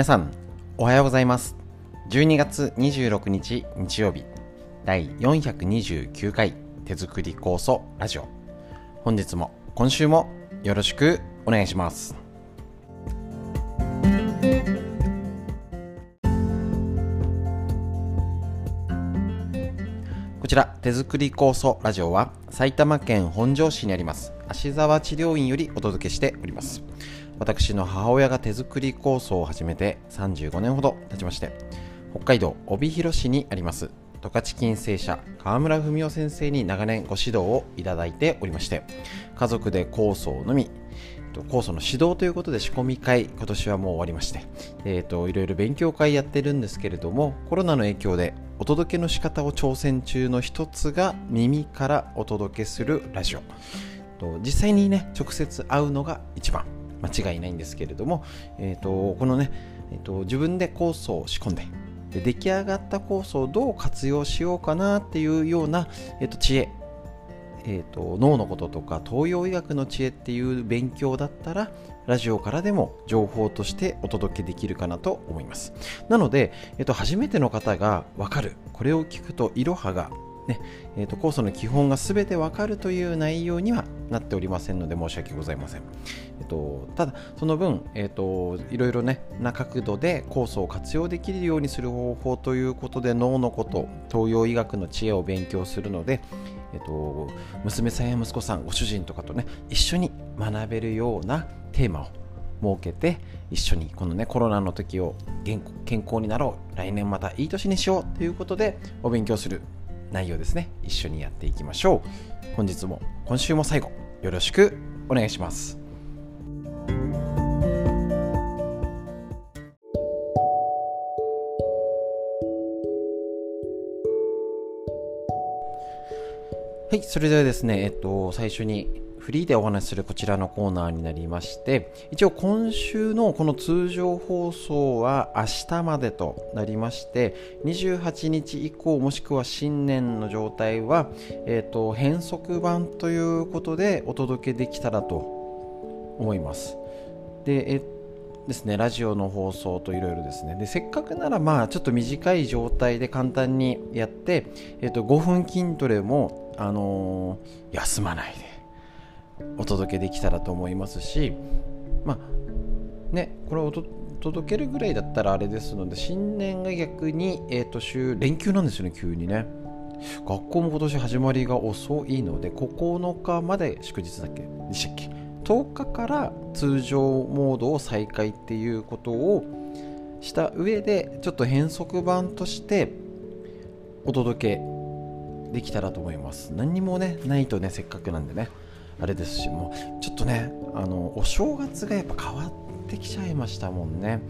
皆さんおはようございます。12月26日日曜日第429回手作り酵素ラジオ。本日も今週もよろしくお願いします。こちら手作り酵素ラジオは埼玉県本庄市にあります芦沢治療院よりお届けしております。私の母親が手作り構想を始めて35年ほど経ちまして北海道帯広市にあります十勝金星社川村文夫先生に長年ご指導をいただいておりまして家族で酵素のみ酵素の指導ということで仕込み会今年はもう終わりまして、いろいろ勉強会やってるんですけれどもコロナの影響でお届けの仕方を挑戦中の一つが耳からお届けするラジオ。実際にね直接会うのが一番。間違いないんですけれども、えーと、このね、えーと、自分で酵素を仕込んでで出来上がった酵素をどう活用しようかなっていうような、えーと、知恵、えー、と脳のこととか東洋医学の知恵っていう勉強だったらラジオからでも情報としてお届けできるかなと思います。なので、えー、と初めての方が分かる。これを聞くといろはがねえーと、酵素の基本が全てわかるという内容にはなっておりませんので申し訳ございません。えーと、ただ、その分、えーと、いろいろね、な角度で酵素を活用できるようにする方法ということで脳のこと、東洋医学の知恵を勉強するので、えー、と娘さんや息子さん、ご主人とかとね、一緒に学べるようなテーマを設けて一緒にこのねコロナの時を健康になろう来年またいい年にしようということでお勉強する内容ですね。一緒にやっていきましょう。本日も今週も最後よろしくお願いします。はい、それではですね、えっと、最初にフリーでお話しするこちらのコーナーになりまして一応今週のこの通常放送は明日までとなりまして28日以降もしくは新年の状態は、えーと、変則版ということでお届けできたらと思います。でえですねラジオの放送といろいろですね。でせっかくならまあちょっと短い状態で簡単にやって、えーと、5分筋トレも、あのー、休まないでお届けできたらと思いますしまあねこれを届けるぐらいだったらあれですので新年が逆に、えー、と週連休なんですよね急にね。学校も今年始まりが遅いので9日まで祝日だっけ？でしたっけ？10日から通常モードを再開っていうことをした上でちょっと変則版としてお届けできたらと思います。何にもねないとねせっかくなんでね。あれですしもうちょっとねあのお正月がやっぱ変わってきちゃいましたもんね。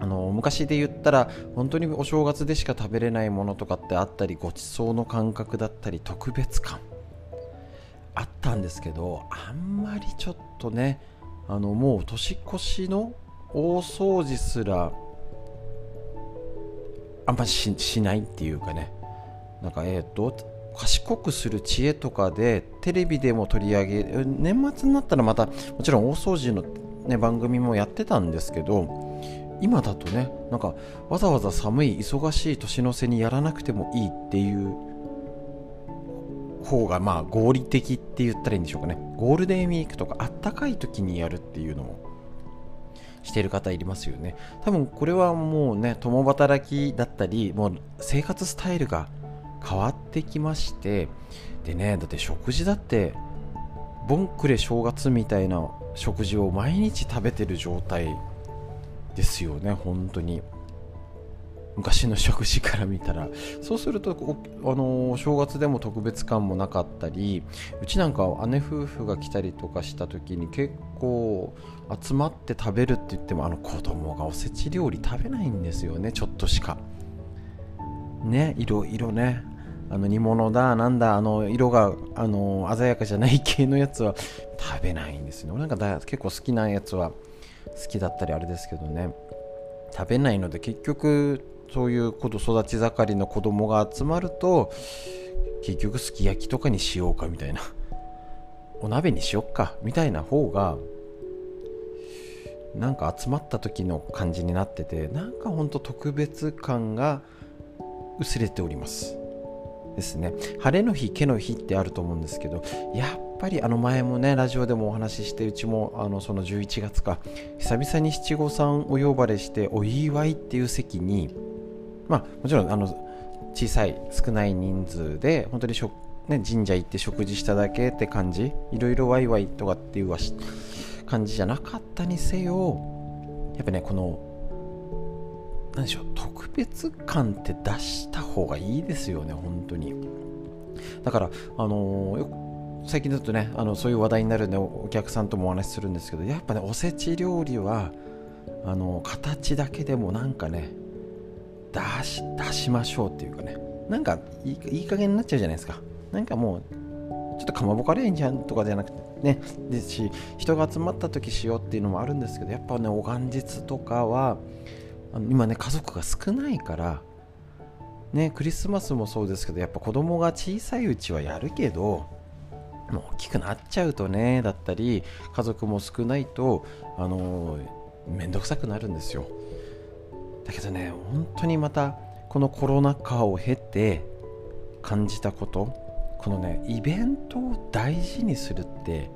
あの昔で言ったら本当にお正月でしか食べれないものとかってあったりごちそうの感覚だったり特別感。あったんですけどあんまりちょっとねあのもう年越しの大掃除すらあんまししないっていうかね。なんかえっ、ー、と賢くする知恵とかでテレビでも取り上げ年末になったらまたもちろん大掃除の、ね、番組もやってたんですけど今だとねなんかわざわざ寒い忙しい年の瀬にやらなくてもいいっていう方がまあ合理的って言ったらいいんでしょうかね。ゴールデンウィークとかあったかい時にやるっていうのもしてる方いますよね。多分これはもうね共働きだったりもう生活スタイルが変わってきましてでねだって食事だってボンクレ正月みたいな食事を毎日食べてる状態ですよね本当に。昔の食事から見たら。そうするとあの正月でも特別感もなかったりうちなんか姉夫婦が来たりとかした時に結構集まって食べるって言ってもあの子供がおせち料理食べないんですよねちょっとしか。ねいろいろね。あの煮物だなんだあの色があの鮮やかじゃない系のやつは食べないんですね。なんかだ結構好きなやつは好きだったりあれですけどね。食べないので結局そういう子育ち盛りの子供が集まると結局すき焼きとかにしようかみたいな。お鍋にしよっかみたいな方がなんか集まった時の感じになっててなんかほんと特別感が薄れております。ですね。晴れの日毛の日ってあると思うんですけどやっぱりあの前もねラジオでもお話ししてうちもあのその11月か久々に七五三お呼ばれしてお祝いっていう席にまあもちろんあの小さい少ない人数で本当にしょ、ね、神社行って食事しただけって感じいろいろワイワイとかっていう感じじゃなかったにせよやっぱねこの何でしょう特別感って出した方がいいですよね本当に。だからあのー、よ最近だとねあのそういう話題になるんでお客さんともお話しするんですけどやっぱねおせち料理はあの形だけでもなんかね出し出しましょうっていうかねなんかいいいい加減になっちゃうじゃないですか。なんかもうちょっとかまぼこれいいんじゃんとかじゃなくてねですし人が集まった時しようっていうのもあるんですけどやっぱねお元日とかはあの今ね家族が少ないからねクリスマスもそうですけどやっぱ子供が小さいうちはやるけどもう大きくなっちゃうとねだったり家族も少ないとあの面倒くさくなるんですよ。だけどね本当にまたこのコロナ禍を経て感じたことこのねイベントを大事にするって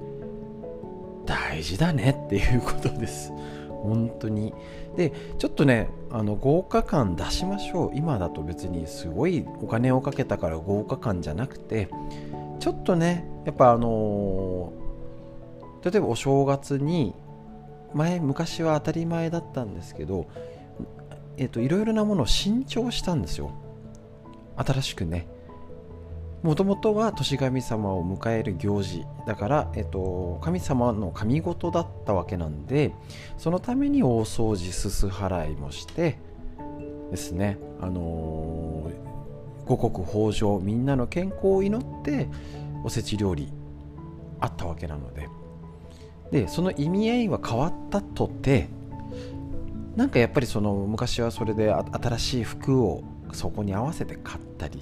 大事だねっていうことです。本当に。でちょっとねあの豪華感出しましょう。今だと別にすごいお金をかけたから豪華感じゃなくてちょっとねやっぱあのー、例えばお正月に前昔は当たり前だったんですけどえっ、といろいろなものを新調したんですよ。新しくね。もともとは年神様を迎える行事だから、えっと、神様の神事だったわけなんでそのために大掃除すす払いもしてですねあのー、五穀豊穣みんなの健康を祈っておせち料理あったわけなので。でその意味合いは変わったとてなんかやっぱりその昔はそれで新しい服をそこに合わせて買ったり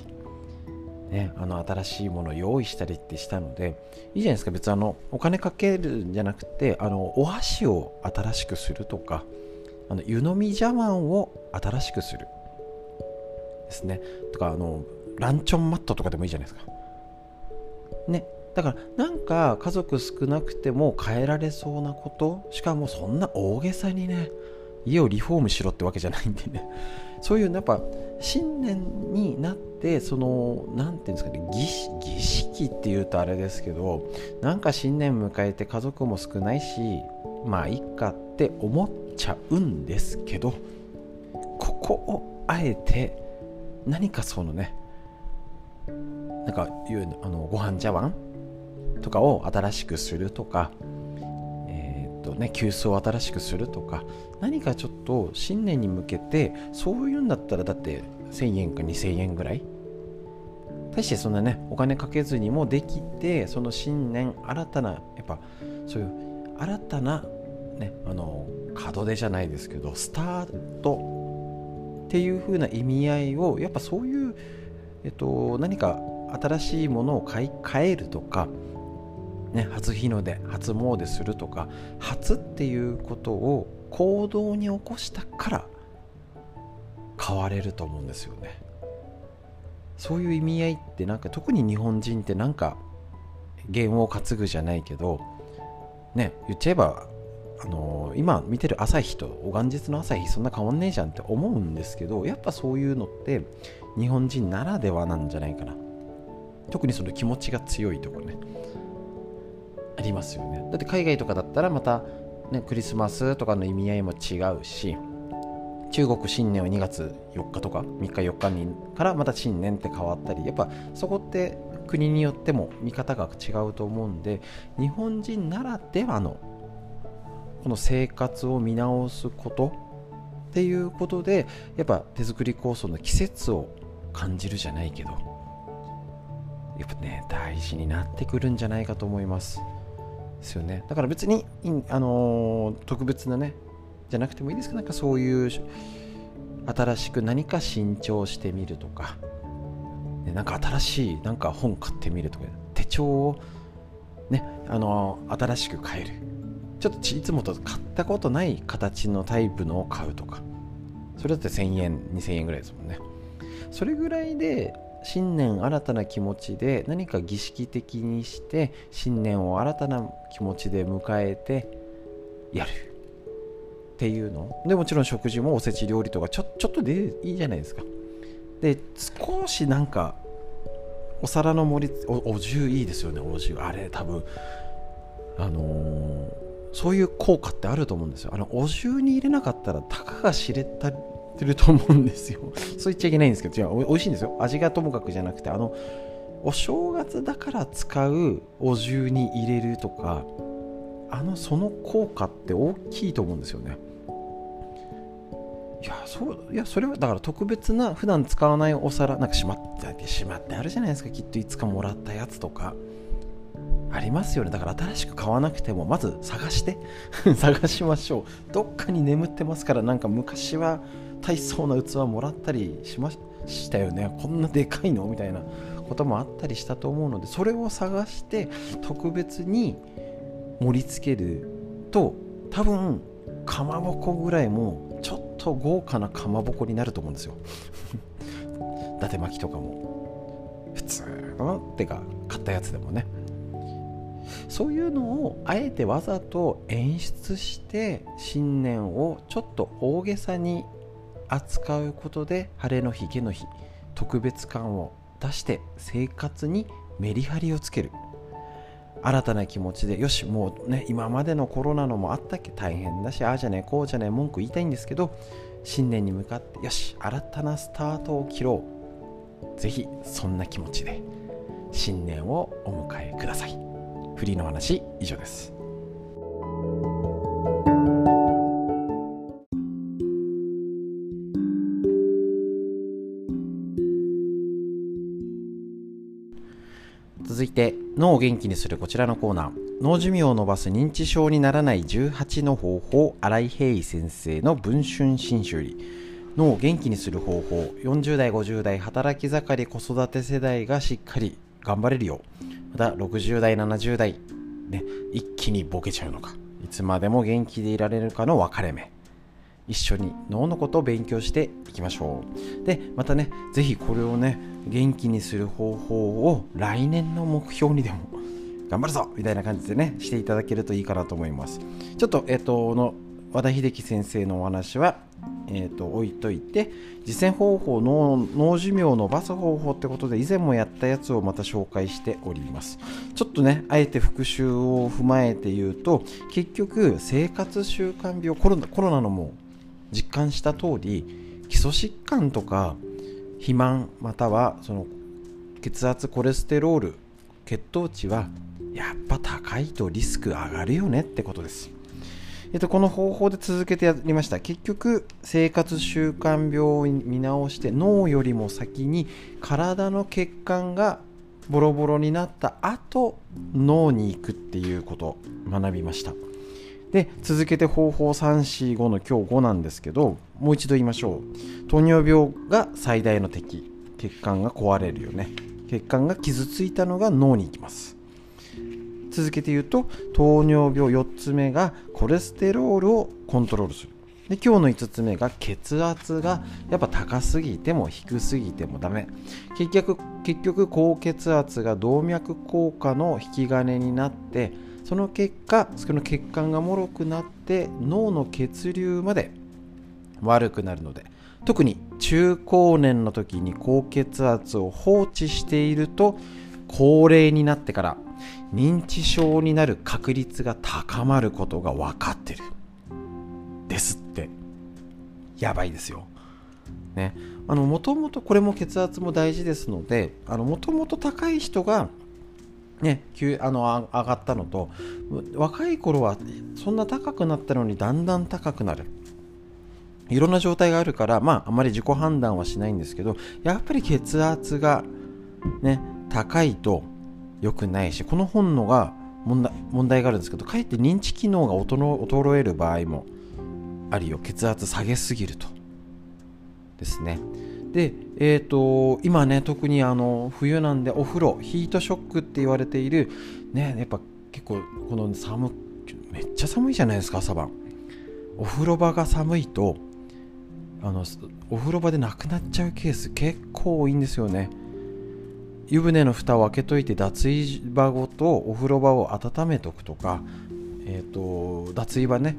ね、あの新しいものを用意したりってしたのでいいじゃないですか。別にあのお金かけるんじゃなくてあのお箸を新しくするとかあの湯飲み茶碗を新しくする。ですね。とかあのランチョンマットとかでもいいじゃないですか。ね。だからなんか家族少なくても変えられそうなことしかもそんな大げさにね家をリフォームしろってわけじゃないんでね。そういうやっぱ新年になってその何て言うんですかね儀儀式っていうとあれですけどなんか新年迎えて家族も少ないしまあいっかって思っちゃうんですけどここをあえて何かそのねなんかいうあのご飯茶碗とかを新しくするとかとね、急須を新しくするとか何かちょっと新年に向けてそういうんだったらだって1000円か2000円ぐらい。大してそんなねお金かけずにもできてその新年新たなやっぱそういう新たなねあの門出じゃないですけどスタートっていう風な意味合いをやっぱそういう、えっと、何か新しいものを買い替えるとかね、初日の出初詣するとか初っていうことを行動に起こしたから変われると思うんですよね。そういう意味合いってなんか特に日本人ってなんか弦を担ぐじゃないけどね言っちゃえばあのー、今見てる朝日とお元日の朝日そんな変わんねえじゃんって思うんですけどやっぱそういうのって日本人ならではなんじゃないかな。特にその気持ちが強いとこね。ありますよねだって海外とかだったらまた、ね、クリスマスとかの意味合いも違うし中国新年は2月4日とか3日4日にからまた新年って変わったりやっぱそこって国によっても見方が違うと思うんで日本人ならではのこの生活を見直すことっていうことでやっぱ手作り構想の季節を感じるじゃないけどやっぱね大事になってくるんじゃないかと思います。ですよね。だから別に、あの、特別なねじゃなくてもいいですけどなんかそういう新しく何か新調してみるとか、ね、なんか新しいなんか本買ってみるとか。手帳をねあの、新しく変える。ちょっといつもと買ったことない形のタイプのを買うとか。それだって1000円2000円ぐらいですもんね。それぐらいで新年新たな気持ちで何か儀式的にして新年を新たな気持ちで迎えてやる。っていうの？でもちろん食事もおせち料理とかちょちょっとでいいじゃないですか。で少しなんかお皿の盛りおお重いいですよねお重。あれ多分あのー、そういう効果ってあると思うんですよ。あのお重に入れなかったらたかが知れたてると思うんですよ。そう言っちゃいけないんですけど違うおいしいんですよ。味がともかくじゃなくてあのお正月だから使うお重に入れるとかあのその効果って大きいと思うんですよね。いやそういやそれはだから特別な普段使わないお皿なんかしまってしまってあるじゃないですか。きっといつかもらったやつとか。ありますよね。だから新しく買わなくてもまず探して。探しましょう。どっかに眠ってますからなんか昔は大層な器もらったりしましたよね。こんなでかいのみたいなこともあったりしたと思うのでそれを探して特別に盛り付けると多分かまぼこぐらいもちょっと豪華なかまぼこになると思うんですよ。伊達巻きとかも。普通のってか買ったやつでもね。そういうのをあえてわざと演出して新年をちょっと大げさに扱うことで晴れの日下の日特別感を出して生活にメリハリをつける。新たな気持ちでよしもうね今までのコロナのもあったっけ？大変だしああじゃねこうじゃね文句言いたいんですけど新年に向かってよし新たなスタートを切ろう。ぜひそんな気持ちで新年をお迎えください。フリーの話以上です。続いて脳を元気にするこちらのコーナー。脳寿命を伸ばす認知症にならない18の方法新井平井先生の文春新書より脳を元気にする方法40代50代働き盛り子育て世代がしっかり頑張れるよう。また60代70代、ね、一気にボケちゃうのか。いつまでも元気でいられるかの分かれ目。一緒に脳のことを勉強していきましょう。でまたね是非これをね元気にする方法を来年の目標にでも頑張るぞみたいな感じでねしていただけるといいかなと思います。ちょっとえっ、との和田秀樹先生のお話はえーと、置いといて実践方法の脳寿命を伸ばす方法ってことで以前もやったやつをまた紹介しております。ちょっとねあえて復習を踏まえて言うと結局生活習慣病コロナコロナのも実感した通り基礎疾患とか肥満またはその血圧コレステロール血糖値はやっぱ高いとリスク上がるよねってことです。えっと、この方法で続けてやりました。結局、生活習慣病を見直して脳よりも先に体の血管がボロボロになった後脳に行くっていうことを学びました。で続けて方法345の今日5なんですけどもう一度言いましょう。糖尿病が最大の敵。血管が壊れるよね。血管が傷ついたのが脳に行きます。続けて言うと糖尿病4つ目がコレステロールをコントロールする。で今日の5つ目が血圧がやっぱ高すぎても低すぎてもダメ。結局結局高血圧が動脈硬化の引き金になってその結果その血管がもろくなって脳の血流まで悪くなるので特に中高年の時に高血圧を放置していると高齢になってから認知症になる確率が高まることが分かってる。ですって。やばいですよ。ね。あのもともとこれも血圧も大事ですのでもともと高い人がね、急あの上がったのと若い頃はそんな高くなったのにだんだん高くなる。いろんな状態があるからまああまり自己判断はしないんですけどやっぱり血圧がね高いと良くないしこの本のが問題問題があるんですけどかえって認知機能が衰える場合もあるよ。血圧下げすぎると。ですね。で、えーと、今ね特にあの冬なんでお風呂ヒートショックって言われているねやっぱ結構この寒めっちゃ寒いじゃないですか朝晩。お風呂場が寒いとあのお風呂場でなくなっちゃうケース結構多いんですよね。湯船の蓋を開けといて脱衣場ごとお風呂場を温めとくとか、えーと、脱衣場ね。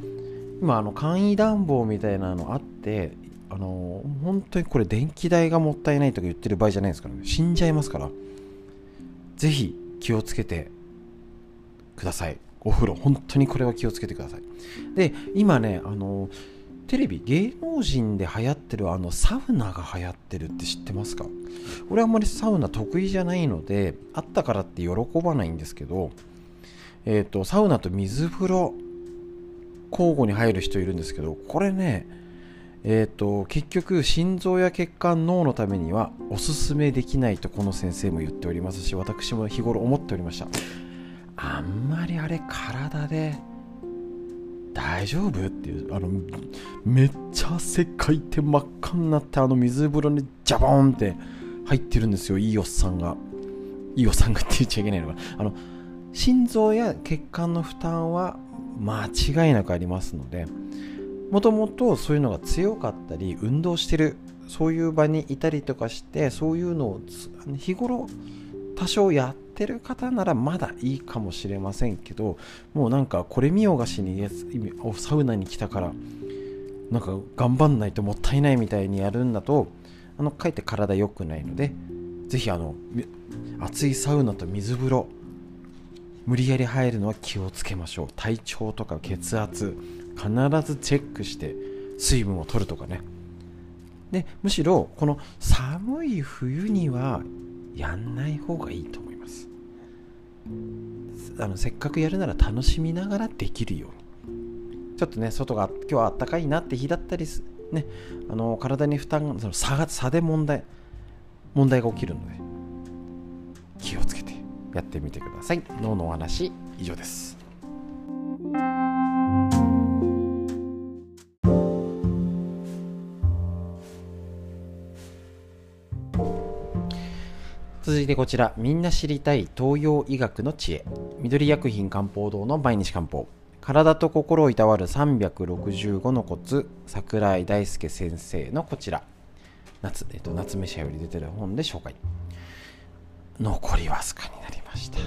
今あの簡易暖房みたいなのあってあの本当にこれ電気代がもったいないとか言ってる場合じゃないですからね。死んじゃいますから。ぜひ気をつけてください。お風呂。本当にこれは気をつけてください。で今ねあのテレビ芸能人で流行ってるあのサウナが流行ってるって知ってますか？俺あんまりサウナ得意じゃないのであったからって喜ばないんですけどえっ、ー、とサウナと水風呂交互に入る人いるんですけどこれねえーと、結局心臓や血管脳のためにはおすすめできないとこの先生も言っておりますし私も日頃思っておりました。あんまりあれ体で大丈夫っていうあのめっちゃ汗かいて真っ赤になってあの水風呂にジャボンって入ってるんですよ。いいおっさんが。いいおっさんがって言っちゃいけないのか。あの心臓や血管の負担は間違いなくありますのでもともとそういうのが強かったり運動してるそういう場にいたりとかしてそういうのを日頃多少やってる方ならまだいいかもしれませんけどもうなんかこれ見よがしにサウナに来たからなんか頑張んないともったいないみたいにやるんだとあのかえって体良くないのでぜひあの熱いサウナと水風呂無理やり入るのは気をつけましょう。体調とか血圧必ずチェックして水分を取るとかね。でむしろこの寒い冬にはやんない方がいいと思います。あのせっかくやるなら楽しみながらできるように。ちょっとね外が今日は暖かいなって日だったりねあの体に負担その差が差で問題問題が起きるので気をつけてやってみてください。脳のお話以上です。続いてこちら、みんな知りたい東洋医学の知恵。緑薬品漢方堂の毎日漢方。体と心をいたわる365のコツ、桜井大輔先生のこちら。夏、えっと、夏目社より出てる本で紹介。残りわずかになりました。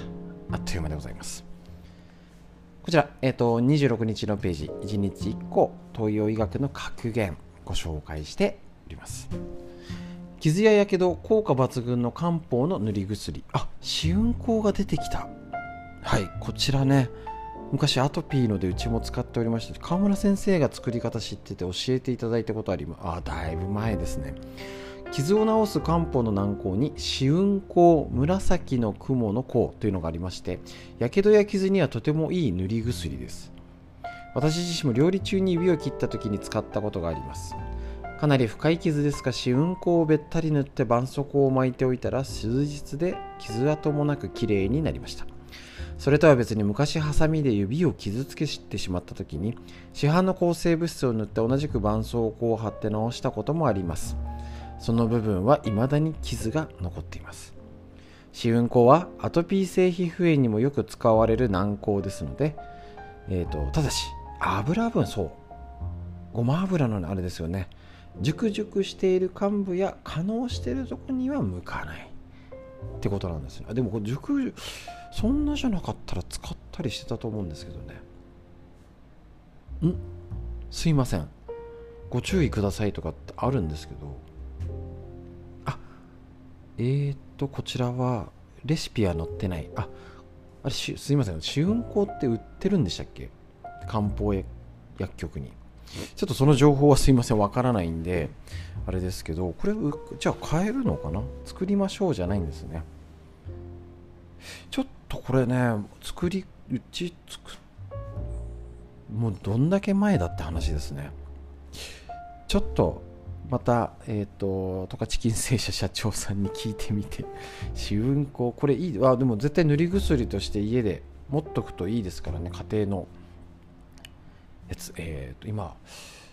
あっという間でございます。こちら、えっと、26日のページ、1日1個、東洋医学の格言、ご紹介しております。傷ややけど効果抜群の漢方の塗り薬。あ試運行が出てきた。はいこちらね。昔アトピーのでうちも使っておりました川村先生が作り方知ってて教えていただいたことあります。あだいぶ前ですね。傷を治す漢方の軟膏に試運香紫の雲の香というのがありましてやけどや傷にはとてもいい塗り薬です。私自身も料理中に指を切った時に使ったことがあります。かなり深い傷ですが試運行をべったり塗って絆創膏を巻いておいたら数日で傷跡もなく綺麗になりました。それとは別に昔ハサミで指を傷つけしてしまった時に市販の抗生物質を塗って同じく絆創膏を貼って直したこともあります。その部分は未だに傷が残っています。試運行はアトピー性皮膚炎にもよく使われる軟膏ですので、えーと、ただし油分そう。ごま油のあれですよね。熟熟している幹部や可能しているとこには向かない。ってことなんですよでもこれ熟そんなじゃなかったら使ったりしてたと思うんですけどね。ん？すいません。ご注意くださいとかってあるんですけど。あえー、っとこちらはレシピは載ってない。ああれすいません。試運行って売ってるんでしたっけ？漢方薬局に。ちょっとその情報はすいません、わからないんで、あれですけど、これ、じゃあ買えるのかな？作りましょうじゃないんですね。ちょっとこれね、作り、うち作もうどんだけ前だって話ですね。ちょっと、また、えっ、ー、と、十勝金星社社長さんに聞いてみて、試運行、これいい、あ、でも絶対塗り薬として家で持っとくといいですからね、家庭の。やつ、えー、と今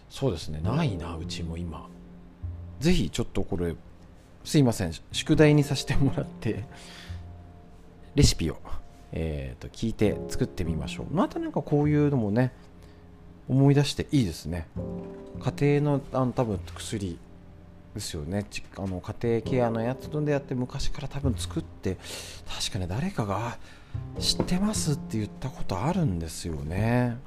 そうですねないなうちも今。ぜひちょっとこれすいません宿題にさせてもらってレシピをえー、と聞いて作ってみましょう。またなんかこういうのもね思い出していいですね。家庭のあの多分薬ですよね。あの家庭ケアのやつでやって昔から多分作って確かね誰かが知ってますって言ったことあるんですよね。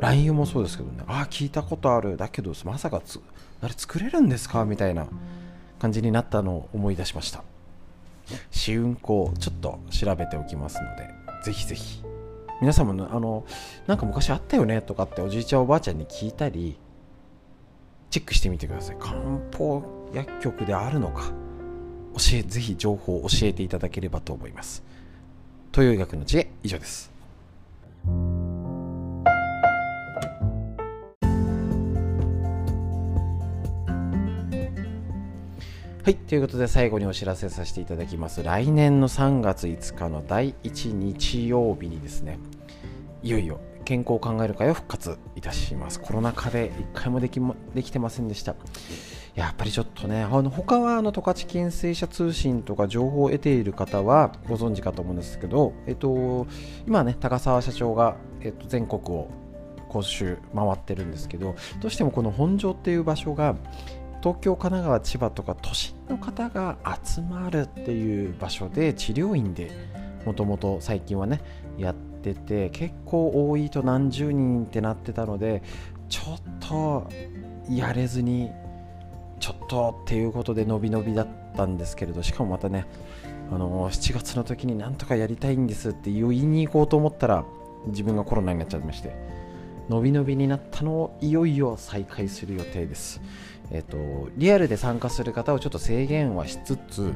LINE もそうですけどね。ああ聞いたことある。だけどまさかつあれ作れるんですか？みたいな感じになったのを思い出しました。試運行ちょっと調べておきますのでぜひぜひ。皆さんもあのなんか昔あったよねとかっておじいちゃんおばあちゃんに聞いたりチェックしてみてください。漢方薬局であるのか。教えぜひ情報を教えていただければと思います。東洋医学の知恵以上です。はい、ということで最後にお知らせさせていただきます。来年の3月5日の第1日曜日にですね、いよいよ健康を考える会を復活いたします。コロナ禍で1回もできもできてませんでした。やっぱりちょっとね、あの他はあの十勝県政社通信とか情報を得ている方はご存知かと思うんですけど、えっと、今ね、高澤社長が、えっと、全国を講習回ってるんですけど、どうしてもこの本庄っていう場所が、東京、神奈川、千葉とか都心の方が集まるっていう場所で治療院でもともと最近はねやってて結構多いと何十人ってなってたのでちょっとやれずにちょっとっていうことで伸び伸びだったんですけれどしかもまたねあの7月の時になんとかやりたいんですって言いに行こうと思ったら自分がコロナになっちゃいまして伸び伸びになったのをいよいよ再開する予定です。えっ、と、リアルで参加する方をちょっと制限はしつつ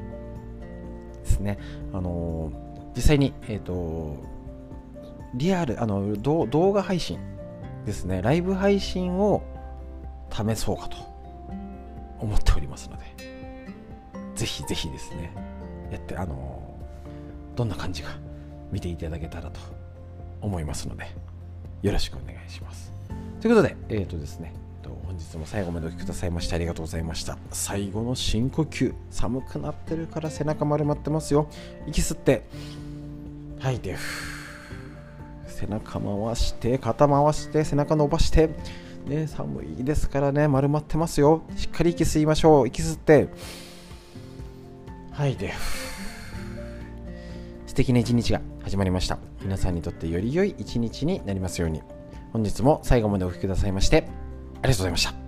ですね、あの実際に、えっ、と、リアル、あの動画配信ですね、ライブ配信を試そうかと思っておりますので、ぜひぜひですね、やって、あのどんな感じか見ていただけたらと思いますので、よろしくお願いします。ということで、えっ、ー、とですね、本日も最後までお聴きくださいましてありがとうございました。最後の深呼吸寒くなってるから背中丸まってますよ。息吸って。吐いて背中回して肩回して背中伸ばして。ね、寒いですからね。丸まってますよ。しっかり息吸いましょう。息吸って。吐いて素敵な一日が始まりました。皆さんにとってより良い一日になりますように。本日も最後までお聴きくださいましてありがとうございました。